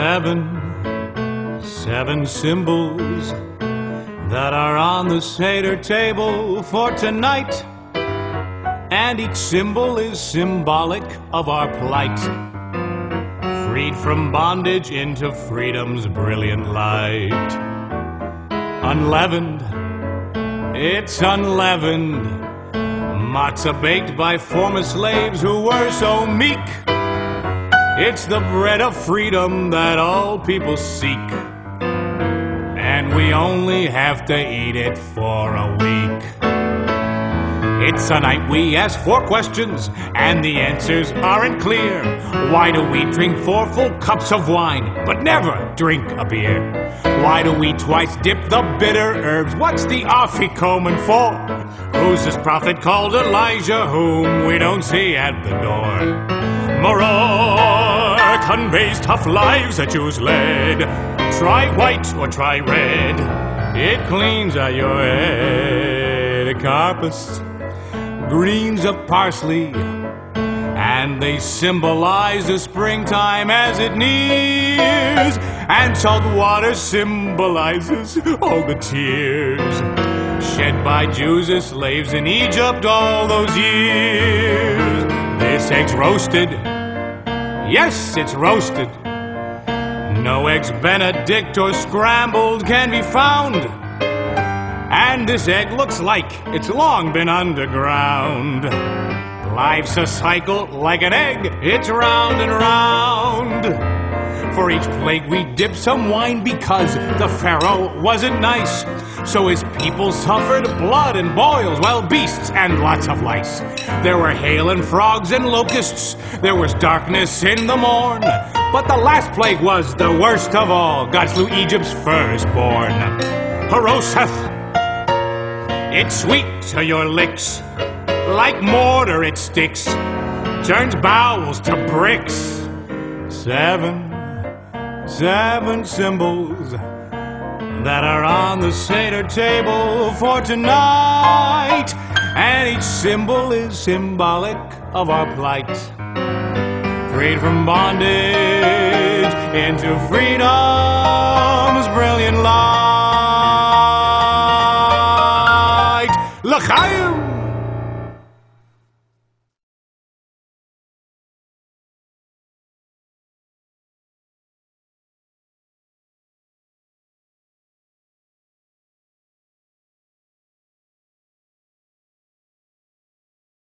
Seven, seven symbols that are on the Seder table for tonight. And each symbol is symbolic of our plight. Freed from bondage into freedom's brilliant light. Unleavened, it's unleavened. Matzah baked by former slaves who were so meek. It's the bread of freedom that all people seek. And we only have to eat it for a week. It's a night we ask four questions, and the answers aren't clear. Why do we drink four full cups of wine, but never drink a beer? Why do we twice dip the bitter herbs? What's the afikomen for? Who's this prophet called Elijah, whom we don't see at the door? Moror conveys tough lives that Jews led. Try white or try red, it cleans out your head. Karpas greens of parsley, and they symbolize the springtime as it nears. And salt water symbolizes all the tears shed by Jews as slaves in Egypt all those years. This egg's roasted. Yes, it's roasted. No eggs Benedict or scrambled can be found. And this egg looks like it's long been underground. Life's a cycle like an egg, it's round and round. For each plague we dip some wine because the Pharaoh wasn't nice. So his people suffered blood and boils, well, beasts and lots of lice. There were hail and frogs and locusts. There was darkness in the morn. But the last plague was the worst of all. God slew Egypt's firstborn. Haroseth it's sweet to your licks, like mortar it sticks, turns bowels to bricks. Seven, seven symbols that are on the Seder table for tonight. And each symbol is symbolic of our plight. Freed from bondage into freedom's brilliant light. L'chaim!